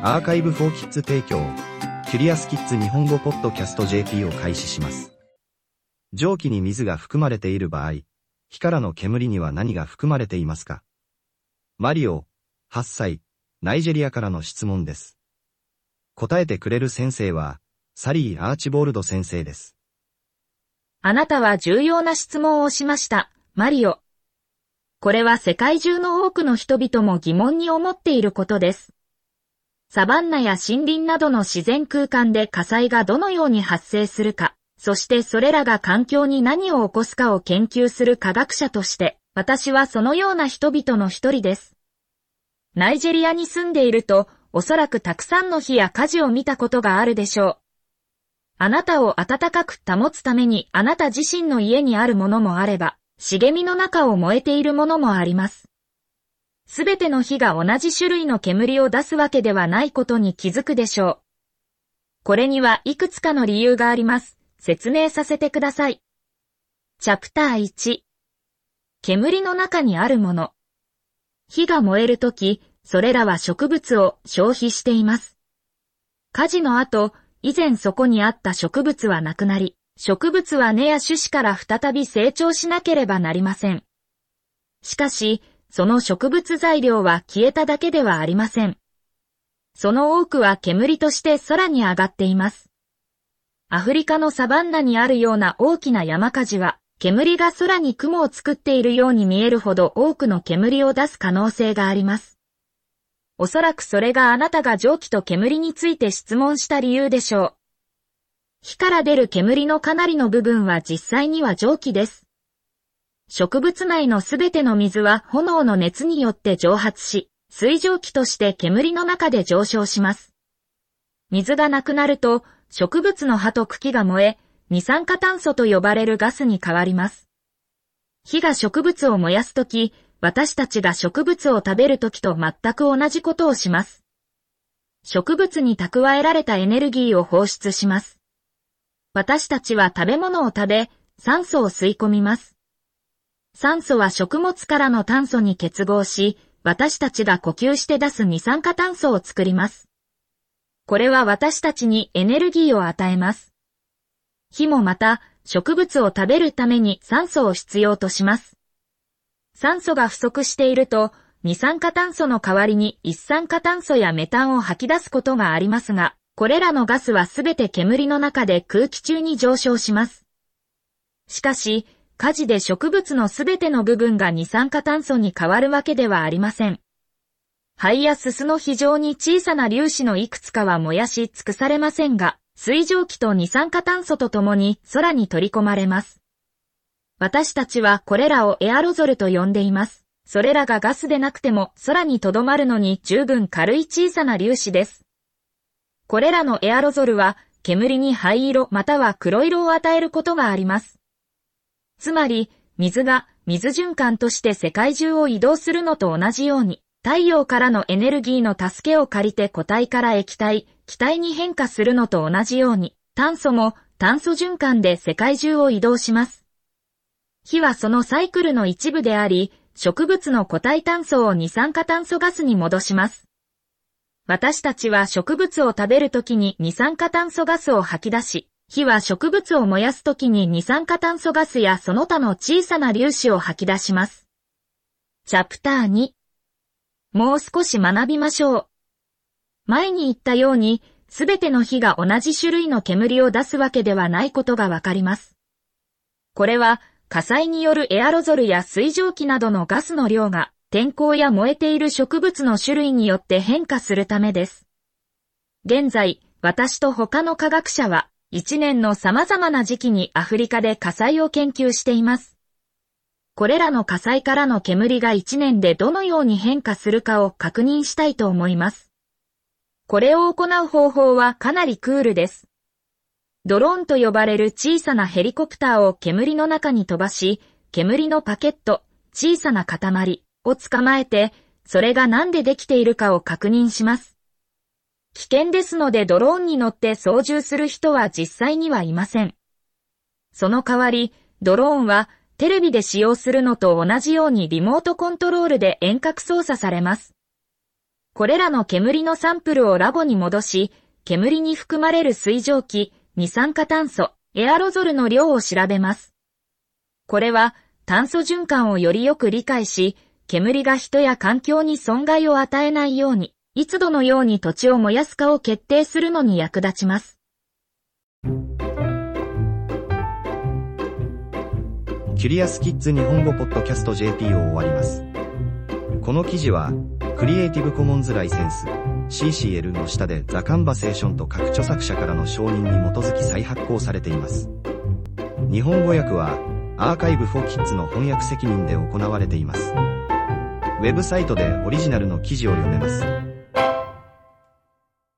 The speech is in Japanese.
アーカイブフォーキッズ提供、キュリアスキッズ日本語ポッドキャスト JP を開始します。蒸気に水が含まれている場合、火からの煙には何が含まれていますか？マリオ、8歳、ナイジェリアからの質問です。答えてくれる先生は、サリー・アーチボールド先生です。あなたは重要な質問をしました、マリオ。これは世界中の多くの人々も疑問に思っていることです。サバンナや森林などの自然空間で火災がどのように発生するか、そしてそれらが環境に何を起こすかを研究する科学者として、私はそのような人々の一人です。ナイジェリアに住んでいると、おそらくたくさんの火や火事を見たことがあるでしょう。あなたを暖かく保つためにあなた自身の家にあるものもあれば、茂みの中を燃えているものもあります。すべての火が同じ種類の煙を出すわけではないことに気づくでしょう。これにはいくつかの理由があります。説明させてください。チャプター1煙の中にあるもの。火が燃えるとき、それらは植物を消費しています。火事の後、以前そこにあった植物はなくなり、植物は根や種子から再び成長しなければなりません。しかし、その植物材料は消えただけではありません。その多くは煙として空に上がっています。アフリカのサバンナにあるような大きな山火事は、煙が空に雲を作っているように見えるほど多くの煙を出す可能性があります。おそらくそれがあなたが蒸気と煙について質問した理由でしょう。火から出る煙のかなりの部分は実際には蒸気です。植物内のすべての水は炎の熱によって蒸発し、水蒸気として煙の中で上昇します。水がなくなると、植物の葉と茎が燃え、二酸化炭素と呼ばれるガスに変わります。火が植物を燃やすとき、私たちが植物を食べるときと全く同じことをします。植物に蓄えられたエネルギーを放出します。私たちは食べ物を食べ、酸素を吸い込みます。酸素は食物からの炭素に結合し、私たちが呼吸して出す二酸化炭素を作ります。これは私たちにエネルギーを与えます。火もまた、植物を食べるために酸素を必要とします。酸素が不足していると、二酸化炭素の代わりに一酸化炭素やメタンを吐き出すことがありますが、これらのガスはすべて煙の中で空気中に上昇します。しかし、火事で植物のすべての部分が二酸化炭素に変わるわけではありません。灰やすすの非常に小さな粒子のいくつかは燃やし尽くされませんが、水蒸気と二酸化炭素とともに空に取り込まれます。私たちはこれらをエアロゾルと呼んでいます。それらがガスでなくても空にとどまるのに十分軽い小さな粒子です。これらのエアロゾルは煙に灰色または黒色を与えることがあります。つまり、水が水循環として世界中を移動するのと同じように、太陽からのエネルギーの助けを借りて固体から液体、気体に変化するのと同じように、炭素も炭素循環で世界中を移動します。火はそのサイクルの一部であり、植物の固体炭素を二酸化炭素ガスに戻します。私たちは植物を食べるときに二酸化炭素ガスを吐き出し、火は植物を燃やすときに二酸化炭素ガスやその他の小さな粒子を吐き出します。チャプター2もう少し学びましょう。前に言ったように、すべての火が同じ種類の煙を出すわけではないことがわかります。これは、火災によるエアロゾルや水蒸気などのガスの量が、天候や燃えている植物の種類によって変化するためです。現在、私と他の科学者は、一年の様々な時期にアフリカで火災を研究しています。これらの火災からの煙が一年でどのように変化するかを確認したいと思います。これを行う方法はかなりクールです。ドローンと呼ばれる小さなヘリコプターを煙の中に飛ばし、煙のパケット、小さな塊を捕まえて、それが何でできているかを確認します。危険ですのでドローンに乗って操縦する人は実際にはいません。その代わり、ドローンはテレビで使用するのと同じようにリモートコントロールで遠隔操作されます。これらの煙のサンプルをラボに戻し、煙に含まれる水蒸気、二酸化炭素、エアロゾルの量を調べます。これは炭素循環をよりよく理解し、煙が人や環境に損害を与えないように、いつどのように土地を燃やすかを決定するのに役立ちます。キュリアスキッズ日本語ポッドキャスト JP を終わります。この記事は、クリエイティブコモンズライセンス CCL の下でザ・カンバセーションと各著作者からの承認に基づき再発行されています。日本語訳は、アーカイブフォーキッズの翻訳責任で行われています。ウェブサイトでオリジナルの記事を読めます。